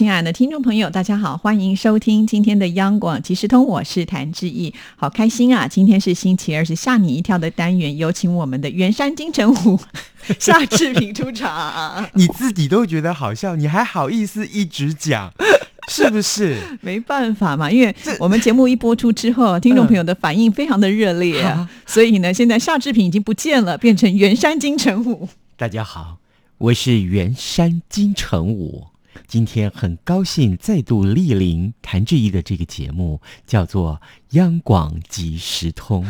亲爱的听众朋友，大家好，欢迎收听今天的央广即时通，我是谭志毅，好开心啊！今天是星期二，是吓你一跳的单元，有请我们的圆山金城武 夏志平出场。你自己都觉得好笑，你还好意思一直讲，是不是？没办法嘛，因为我们节目一播出之后，听众朋友的反应非常的热烈，所以呢，现在夏志平已经不见了，变成圆山金城武。大家好，我是圆山金城武。今天很高兴再度莅临谭志毅的这个节目，叫做央广即时通。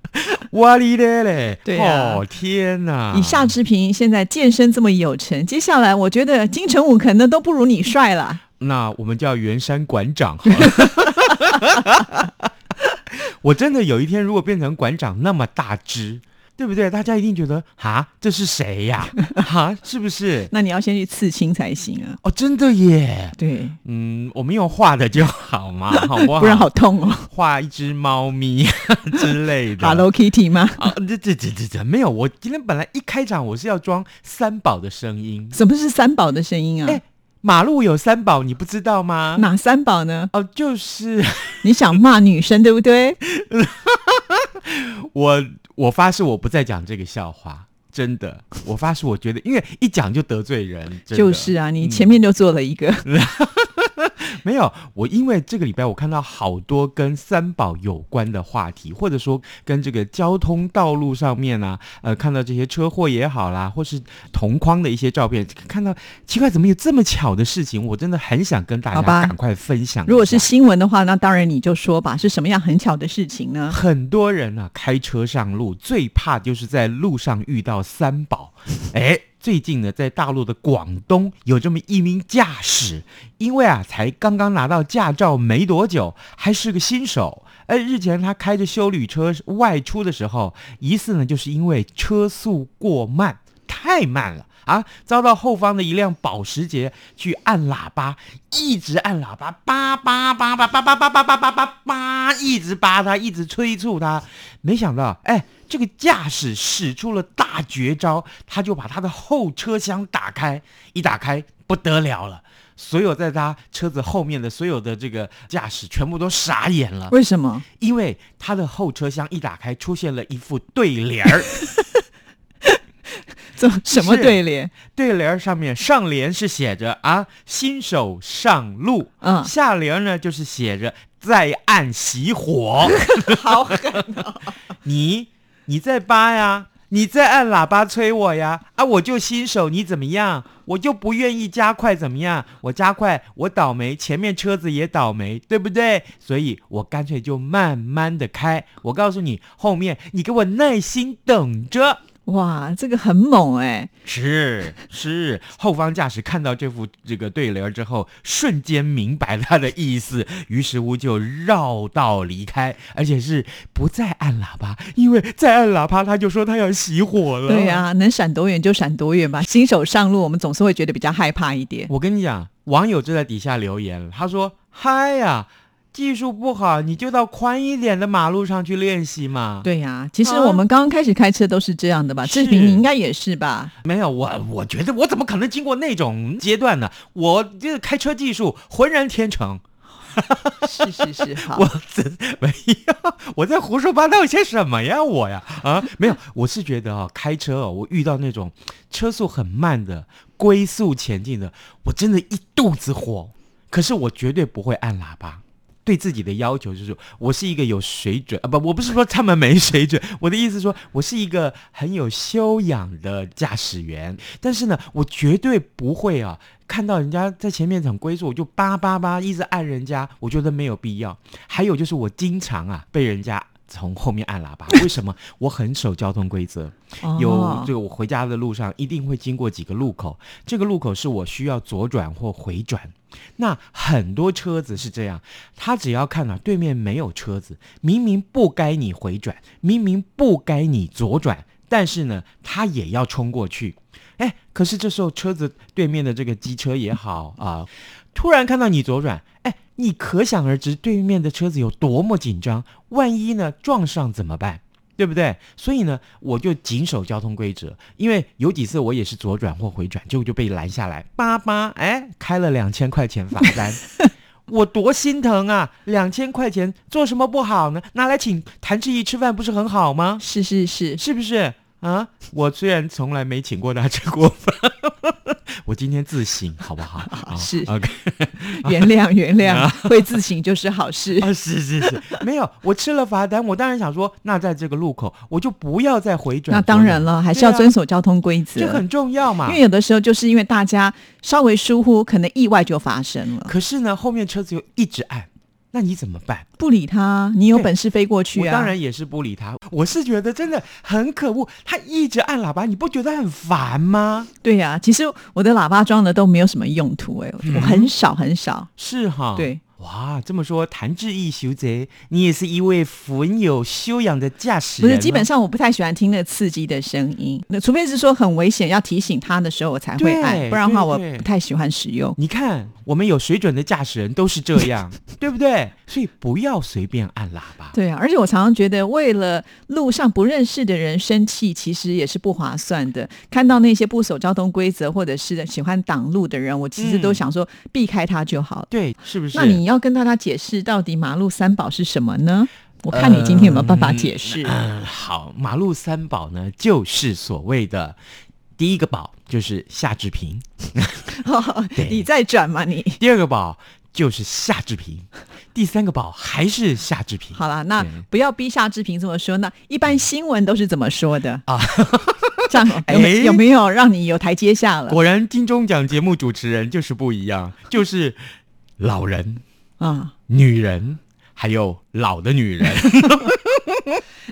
哇哩嘞嘞！对哦，天哪！以夏志平现在健身这么有成，接下来我觉得金城武可能都不如你帅了。那我们叫圆山馆长好了。我真的有一天如果变成馆长那么大只。对不对？大家一定觉得啊，这是谁呀？啊，是不是？那你要先去刺青才行啊！哦，真的耶。对，嗯，我们用画的就好嘛，好不好？不然好痛哦。画一只猫咪 之类的，Hello Kitty 吗？啊，这这这这这没有。我今天本来一开场我是要装三宝的声音。什么是三宝的声音啊？哎，马路有三宝，你不知道吗？哪三宝呢？哦，就是你想骂女生对不对？我。我发誓，我不再讲这个笑话。真的，我发誓，我觉得，因为一讲就得罪人。就是啊，你前面就做了一个。没有，我因为这个礼拜我看到好多跟三宝有关的话题，或者说跟这个交通道路上面啊，呃，看到这些车祸也好啦，或是同框的一些照片，看到奇怪，怎么有这么巧的事情？我真的很想跟大家赶快分享。如果是新闻的话，那当然你就说吧，是什么样很巧的事情呢？很多人啊，开车上路最怕就是在路上遇到三宝，哎。最近呢，在大陆的广东有这么一名驾驶，因为啊，才刚刚拿到驾照没多久，还是个新手。而日前他开着修旅车外出的时候，疑似呢，就是因为车速过慢，太慢了啊，遭到后方的一辆保时捷去按喇叭，一直按喇叭，叭叭叭叭叭叭叭叭叭叭叭，一直叭他，一直催促他，没想到，哎。这个驾驶使出了大绝招，他就把他的后车厢打开，一打开不得了了，所有在他车子后面的所有的这个驾驶全部都傻眼了。为什么？因为他的后车厢一打开，出现了一副对联儿。这什么对联？对联上面上联是写着啊，新手上路，嗯，下联呢就是写着在暗熄火。好狠啊！你。你在扒呀，你在按喇叭催我呀，啊，我就新手，你怎么样？我就不愿意加快，怎么样？我加快，我倒霉，前面车子也倒霉，对不对？所以我干脆就慢慢的开。我告诉你，后面你给我耐心等着。哇，这个很猛哎！是是，后方驾驶看到这副这个对联之后，瞬间明白他的意思，于是乎就绕道离开，而且是不再按喇叭，因为再按喇叭他就说他要熄火了。对呀，能闪多远就闪多远吧。新手上路，我们总是会觉得比较害怕一点。我跟你讲，网友就在底下留言他说：“嗨呀。”技术不好，你就到宽一点的马路上去练习嘛。对呀，其实我们刚刚开始开车都是这样的吧？志平，你应该也是吧？没有，我我觉得我怎么可能经过那种阶段呢？我这开车技术浑然天成。是是是，好。我真没有，我在胡说八道些什么呀？我呀啊，没有，我是觉得啊，开车哦，我遇到那种车速很慢的龟速前进的，我真的一肚子火。可是我绝对不会按喇叭。对自己的要求就是，我是一个有水准啊，不，我不是说他们没水准，我的意思说，我是一个很有修养的驾驶员。但是呢，我绝对不会啊，看到人家在前面很龟速，我就叭叭叭一直按人家，我觉得没有必要。还有就是，我经常啊被人家从后面按喇叭，为什么？我很守交通规则，有这个我回家的路上一定会经过几个路口，这个路口是我需要左转或回转。那很多车子是这样，他只要看到对面没有车子，明明不该你回转，明明不该你左转，但是呢，他也要冲过去。哎，可是这时候车子对面的这个机车也好啊，突然看到你左转，哎，你可想而知对面的车子有多么紧张，万一呢撞上怎么办？对不对？所以呢，我就谨守交通规则，因为有几次我也是左转或回转，结果就被拦下来，叭叭，哎，开了两千块钱罚单，我多心疼啊！两千块钱做什么不好呢？拿来请谭志毅吃饭不是很好吗？是是是，是不是啊？我虽然从来没请过他吃过饭，我今天自省好不好？啊是 OK 原谅原谅，会自省就是好事。啊，是是是，没有，我吃了罚单，我当然想说，那在这个路口我就不要再回转。那当然了，还是要遵守交通规则，这很重要嘛因为。有的时候就是因为大家稍微疏忽，可能意外就发生了。可是呢，后面车子又一直按，那你怎么办？不理他，你有本事飞过去啊！我当然也是不理他，我是觉得真的很可恶，他一直按喇叭，你不觉得很烦吗？对呀、其实我的喇叭装的都没有什么用途、哎、嗯我很少很少。是哈，对。哇，这么说，谭志毅修贼，你也是一位很有修养的驾驶人。不是，基本上我不太喜欢听那刺激的声音，那除非是说很危险要提醒他的时候我才会按，不然的话我不太喜欢使用。你看，我们有水准的驾驶人都是这样，对不对？所以不要随便按喇叭。对啊，而且我常常觉得，为了路上不认识的人生气，其实也是不划算的。看到那些不守交通规则或者是喜欢挡路的人，我其实都嗯想说避开他就好了。对，是不是？那你要跟大家解释到底马路三宝是什么呢？我看你今天有没有办法解释？嗯，好，马路三宝呢，就是所谓的第一个宝就是夏志平，对你在转吗你？第二个宝就是夏志平，第三个宝还是夏志平。好了，那不要逼夏志平这么说。那一般新闻都是怎么说的 啊？这样 有没哎有没有让你有台阶下了？果然金钟奖节目主持人就是不一样，就是老人、啊，女人，还有老的女人。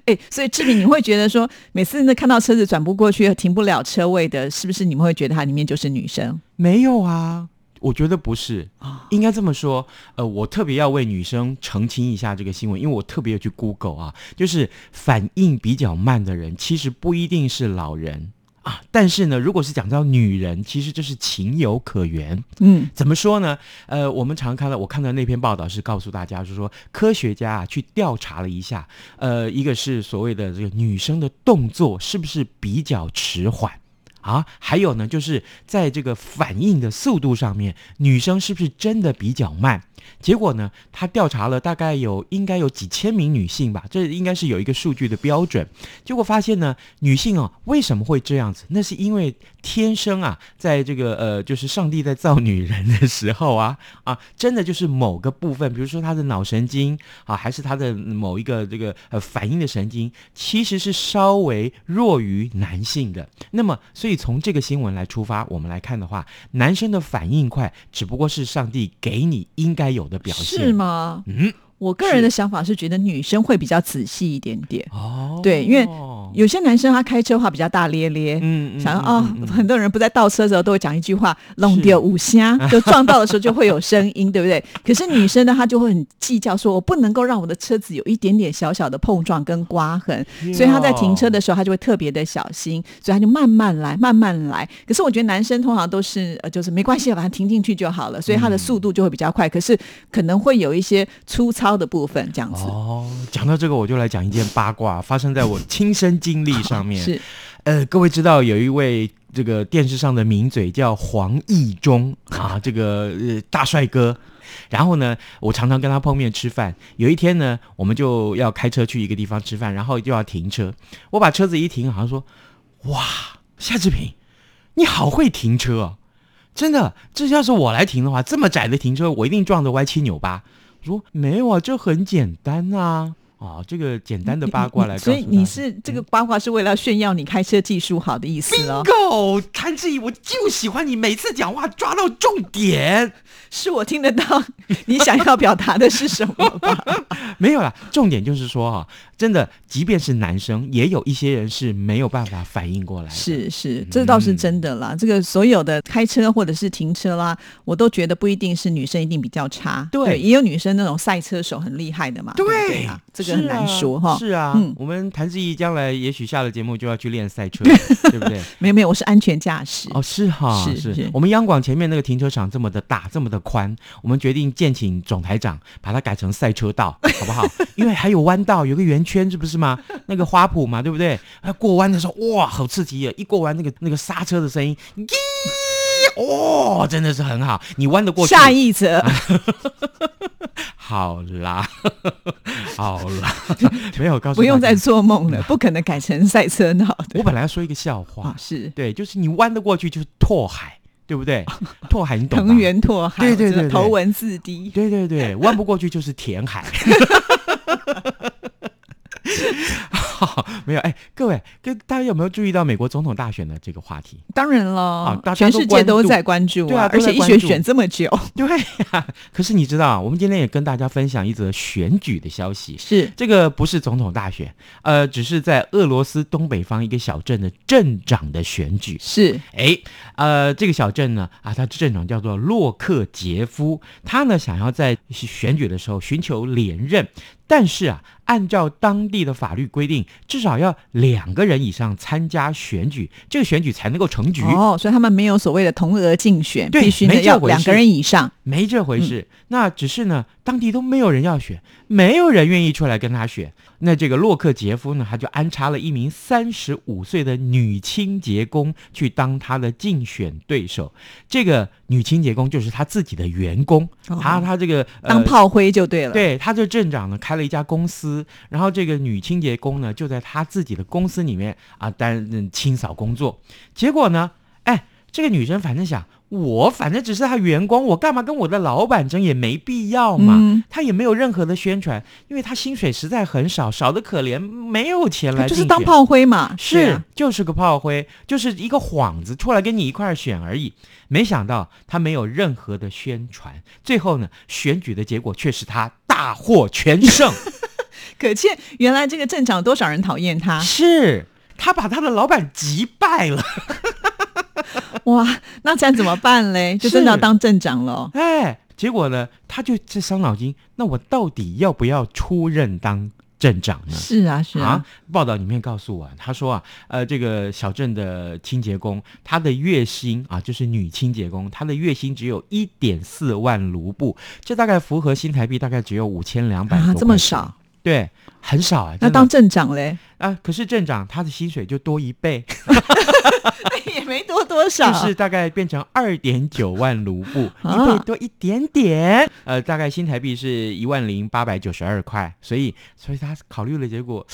哎，所以志平，你会觉得说，每次那看到车子转不过去、停不了车位的，是不是你们会觉得它里面就是女生？没有啊，我觉得不是啊应该这么说。呃，我特别要为女生澄清一下这个新闻，因为我特别去 Google 啊，就是反应比较慢的人，其实不一定是老人啊。但是呢，如果是讲到女人，其实这是情有可原。嗯，怎么说呢？呃，我们常看到，我看到那篇报道是告诉大家，就是说科学家啊去调查了一下，呃，一个是所谓的这个女生的动作是不是比较迟缓。啊，还有呢，就是在这个反应的速度上面，女生是不是真的比较慢？结果呢，他调查了大概有应该有几千名女性吧，这应该是有一个数据的标准。结果发现呢，女性哦为什么会这样子？那是因为天生啊，在这个呃，就是上帝在造女人的时候啊啊，真的就是某个部分，比如说她的脑神经啊，还是她的某一个这个呃反应的神经，其实是稍微弱于男性的。那么，所以从这个新闻来出发，我们来看的话，男生的反应快，只不过是上帝给你应该有的表现，是？吗？嗯，我个人的想法是觉得女生会比较仔细一点点。哦，对因为有些男生他开车的话比较大咧咧，嗯想要哦，嗯嗯很多人不在倒车的时候都会讲一句话“弄掉五虾”，就撞到的时候就会有声音，对不对？可是女生呢，她就会很计较，说我不能够让我的车子有一点点小小的碰撞跟刮痕，所以她在停车的时候，她就会特别的小心，所以她就慢慢来，慢慢来。可是我觉得男生通常都是呃，就是没关系，把它停进去就好了，所以他的速度就会比较快，可是可能会有一些粗糙的部分这样子。哦，讲到这个，我就来讲一件八卦，发生在我亲身经历上面。是呃，各位知道有一位这个电视上的名嘴叫黄义中啊，这个呃大帅哥。然后呢，我常常跟他碰面吃饭。有一天呢，我们就要开车去一个地方吃饭，然后就要停车。我把车子一停，好像说：“哇，夏志平，你好会停车啊！真的，这要是我来停的话，这么窄的停车，我一定撞得歪七扭八。”说：“没有啊，就很简单啊。”啊，这个简单的八卦来所以你是这个八卦是为了炫耀你开车技术好的意思哦。Bingo，谭志毅，我就喜欢你每次讲话抓到重点。是我听得到你想要表达的是什么吧？没有啦，重点就是说哈，真的，即便是男生，也有一些人是没有办法反应过来的。是是，这倒是真的啦。这个所有的开车或者是停车啦，我都觉得不一定是女生一定比较差，对也有女生那种赛车手很厉害的嘛，对啊？这个很难说哈。是啊，嗯我们谭志毅将来也许下了节目就要去练赛车，对不对？没有没有，我是安全驾驶。哦，是哈，是是我们央广前面那个停车场这么的大，这么的宽，我们决定建请总台长把它改成赛车道，好不好？因为还有弯道，有个圆圈，是不是吗？那个花圃嘛，对不对？啊，过弯的时候，哇，好刺激啊！一过弯，那个那个刹车的声音，咦，哦，真的是很好，你弯得过去。下一则，好啦，好啦，没有告诉不用再做梦了，不可能改成赛车道的我本来要说一个笑话，啊！是对，就是你弯得过去就是拓海，对不对？拓海你懂吗？藤原拓海，对对对头文字 D。对对对，弯不过去就是填海。好，没有哎，各位，跟大家有没有注意到美国总统大选的这个话题？当然了大，家全世界都在关注对啊而且一选选这么久，对呀、可是你知道，我们今天也跟大家分享一则选举的消息。是这个不是总统大选，呃，只是在俄罗斯东北方一个小镇的镇长的选举。是哎，呃，这个小镇呢，啊，他镇长叫做洛克杰夫，他呢想要在选举的时候寻求连任，但是啊，按照当地的法律规定，至少要两个人以上参加选举，这个选举才能够成局。哦，所以他们没有所谓的同额竞选，对必须呢没这回事要两个人以上。没这回事，那只是呢，当地都没有人要选，没有人愿意出来跟他选。那这个洛克杰夫呢，他就安插了一名三十五岁的女清洁工去当他的竞选对手。这个女清洁工就是他自己的员工，哦他他这个、呃当炮灰就对了。，对他这镇长呢开了一家公司，然后这个女清洁工呢就在他自己的公司里面啊担任清扫工作。结果呢，哎，这个女生反正想，我反正只是他员工，我干嘛跟我的老板争也没必要嘛。嗯他也没有任何的宣传，因为他薪水实在很少，少的可怜，没有钱来。就是当炮灰嘛。是啊，就是个炮灰，就是一个幌子，出来跟你一块儿选而已。没想到他没有任何的宣传，最后呢，选举的结果却是他大获全胜。可见原来这个镇长多少人讨厌他是他把他的老板击败了。哇！那这样怎么办嘞？就是真的要当镇长了。哎，结果呢，他就在伤脑筋，那我到底要不要出任当镇长呢？是啊，是啊，报道里面告诉我，他说啊，呃，这个小镇的清洁工，他的月薪啊，就是女清洁工，她的月薪只有一点四万卢布，这大概符合新台币大概只有五千两百啊，这么少，对，很少啊。那当镇长嘞，啊，可是镇长他的薪水就多一倍，也没多多少，就是大概变成二点九万卢布，啊一倍多一点点，呃，大概新台币是一万零八百九十二块，所以，所以他考虑了结果，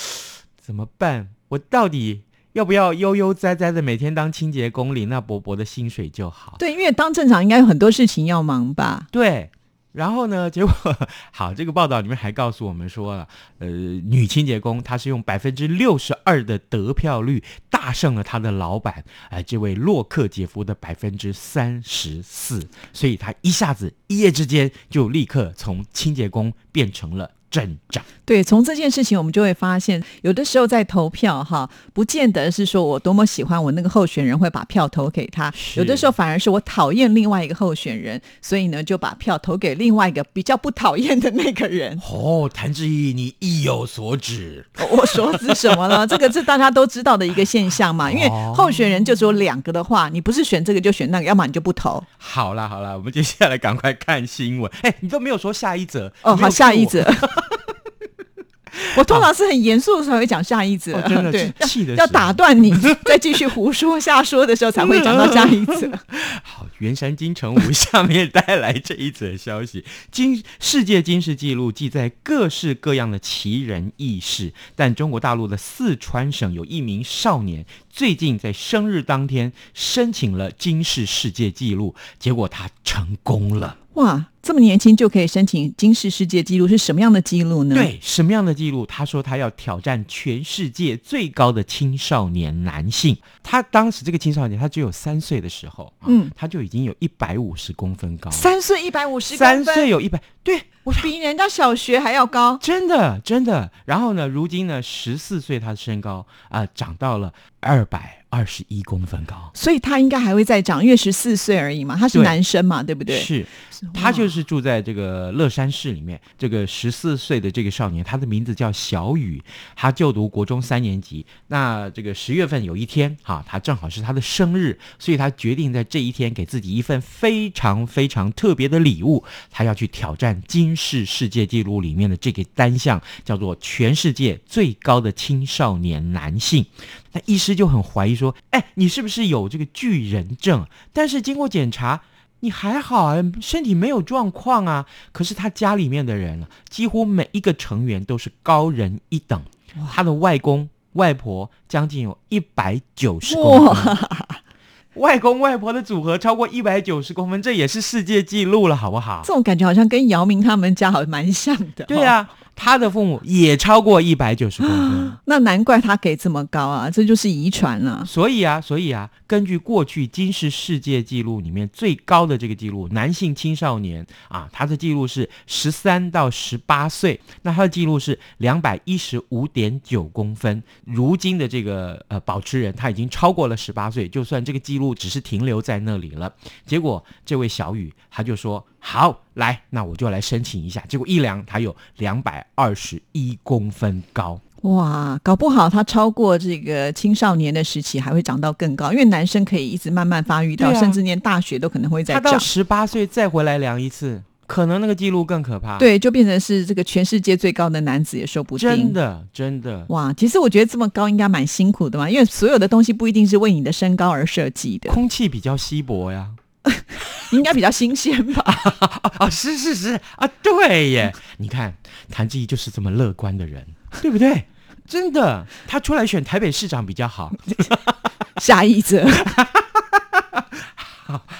怎么办？我到底要不要悠悠哉哉的每天当清洁工，领那薄薄的薪水就好？对，因为当镇长应该有很多事情要忙吧？对。然后呢？结果 好，这个报道里面还告诉我们说了，呃，女清洁工她是用百分之六十二的得票率大胜了她的老板，哎、这位洛克杰夫的百分之三十四，所以她一下子一夜之间就立刻从清洁工变成了镇长。对，从这件事情我们就会发现，有的时候在投票哈，不见得是说我多么喜欢我那个候选人会把票投给他，有的时候反而是我讨厌另外一个候选人，所以呢就把票投给另外一个比较不讨厌的那个人。哦，谭志毅，你意有所指。我所指什么呢？这个是大家都知道的一个现象嘛，因为哦候选人就只有两个的话，你不是选这个就选那个，要么你就不投。好啦好啦，我们接下来赶快看新闻。哎，你都没有说下一则哦，好，下一则。我通常是很严肃的时候会讲下一则，哦真的对，气的要打断你，再继续胡说瞎说的时候才会讲到下一则。好，圆山金城武下面带来这一则消息：金世界金氏纪录记载各式各样的奇人异事，但中国大陆的四川省有一名少年，最近在生日当天申请了金氏世界纪录，结果他成功了。哇，这么年轻就可以申请金氏世界纪录，是什么样的纪录呢？，对，什么样的纪录？他说他要挑战全世界最高的青少年男性。他当时这个青少年，他只有三岁的时候，啊嗯他就已经有一百五十公分高了。三岁一百五十三岁有一百，对我比人家小学还要高。真的真的。然后呢，如今呢，十四岁他的身高啊、长到了二百二十一公分高。所以他应该还会再长，因为十四岁而已嘛，他是男生嘛，对不对？是，他就是住在这个乐山市里面。这个十四岁的这个少年，他的名字叫小雨，他就读国中三年级。那这个十月份有一天，哈、他正好是他的生日，所以他决定在这一天给自己一份非常非常特别的礼物。他要去挑战金世世界纪录里面的这个单项，叫做全世界最高的青少年男性。那医师就很怀疑说：“哎，你是不是有这个巨人症？”但是经过检查，你还好啊，身体没有状况啊。可是他家里面的人啊，几乎每一个成员都是高人一等。他的外公外婆将近有一百九十公分，外公外婆的组合超过一百九十公分，这也是世界纪录了，好不好这？种感觉好像跟姚明他们家好像蛮像的。对呀、他的父母也超过一百九十公分。那难怪他给这么高啊，这就是遗传啊。所以啊，所以啊，根据过去金氏世界纪录里面最高的这个记录，男性青少年啊，他的记录是十三到十八岁，那他的记录是两百一十五点九公分。如今的这个呃保持人，他已经超过了十八岁，就算这个记录只是停留在那里了。结果这位小雨他就说：“好，来，那我就来申请一下。”结果一量，他有两百二十一公分高。哇，搞不好他超过这个青少年的时期，还会长到更高，因为男生可以一直慢慢发育到，啊甚至念大学都可能会再他到长。十八岁再回来量一次，可能那个记录更可怕。，对，就变成是这个全世界最高的男子也说不定。真的真的。哇，其实我觉得这么高应该蛮辛苦的嘛，因为所有的东西不一定是为你的身高而设计的，空气比较稀薄呀，应该比较新鲜吧？啊 啊，是是是啊，对耶！你看谭志毅就是这么乐观的人，对不对？真的，他出来选台北市长比较好。下一则，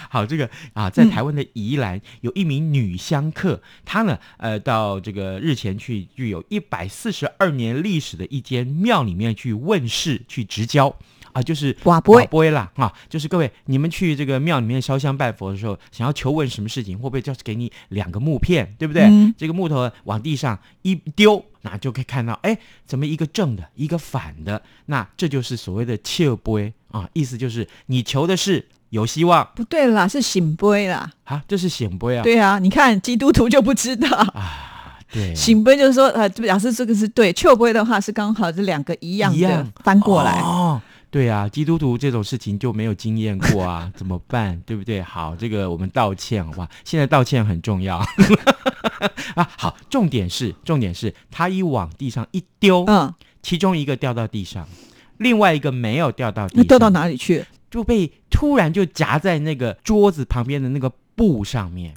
好，这个啊，在台湾的宜兰、有一名女香客，她呢，呃，到这个日前去具有一百四十二年历史的一间庙里面去问事、去执教。啊，就是瓦杯不会啦啊！就是各位，你们去这个庙里面烧香拜佛的时候，想要求问什么事情，会不会就是给你两个木片，对不对？嗯这个木头往地上一丢，那就可以看到，哎，怎么一个正的，一个反的？那这就是所谓的切波啊，意思就是你求的是有希望不对啦，是醒杯啦。啊，这是醒杯啊。对啊，你看基督徒就不知道。啊，对，醒杯就是说，呃，就表示这个是对；切杯的话是刚好这两个一样的一样翻过来。哦。对啊，基督徒这种事情就没有经验过啊，怎么办？对不对？好，这个我们道歉好吧？现在道歉很重要 啊。好，重点是，重点是他一往地上一丢，嗯，其中一个掉到地上，另外一个没有掉到地上，那掉到哪里去？就被突然就夹在那个桌子旁边的那个布上面，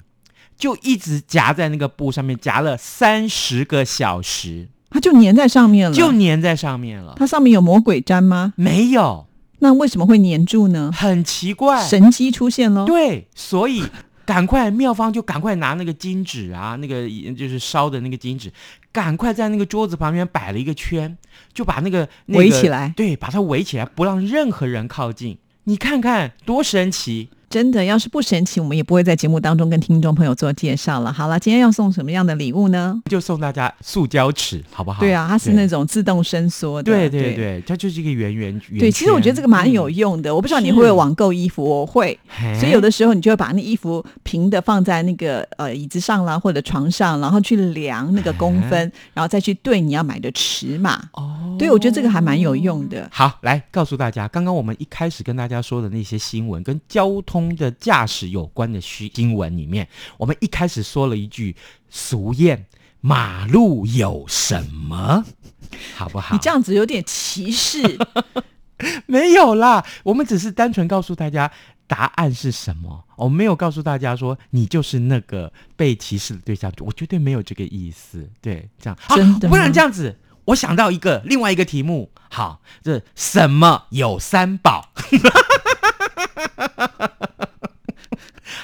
就一直夹在那个布上面，夹了三十个小时，它就粘在上面了。就粘在上面了。它上面有魔鬼粘吗？没有，那为什么会粘住呢？很奇怪。神机出现了！对，所以 赶快妙方就赶快拿那个金纸啊，那个就是烧的那个金纸，赶快在那个桌子旁边摆了一个圈，就把那个、那个、围起来对，把它围起来，不让任何人靠近。你看看多神奇！真的，要是不神奇，我们也不会在节目当中跟听众朋友做介绍了。好了，今天要送什么样的礼物呢？就送大家塑胶尺，好不好？对啊，它是那种自动伸缩的。对对对，它就是一个圆圆圆。对，其实我觉得这个蛮有用的。我不知道你会不会网购衣服，我会。所以有的时候你就会把那衣服平的放在那个呃椅子上啦，或者床上，然后去量那个公分，然后再去对你要买的尺码。哦，对，我觉得这个还蛮有用的。好，来告诉大家，刚刚我们一开始跟大家说的那些新闻，跟交通的驾驶有关的新新闻里面，我们一开始说了一句俗谚：“马路有什么？” 好不好？你这样子有点歧视。没有啦，我们只是单纯告诉大家答案是什么，我们没有告诉大家说你就是那个被歧视的对象，我绝对没有这个意思。对，这样真的啊不然这样子，我想到一个另外一个题目，好，这什么有三宝？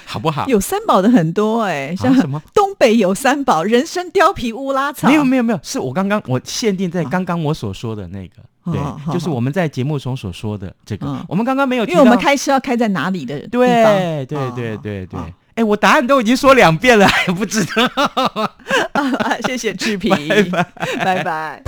好不好？有三宝的很多哎、像啊什么东北有三宝，人参、貂皮、乌拉草。没有没有没有，是我刚刚我限定在刚刚我所说的那个，对就是我们在节目中所说的这个嗯，我们刚刚没有提因到，为我们开车要开在哪里的地对方？对对哦对对哦，哎，我答案都已经说两遍了，还不知道。谢谢志平，拜拜拜拜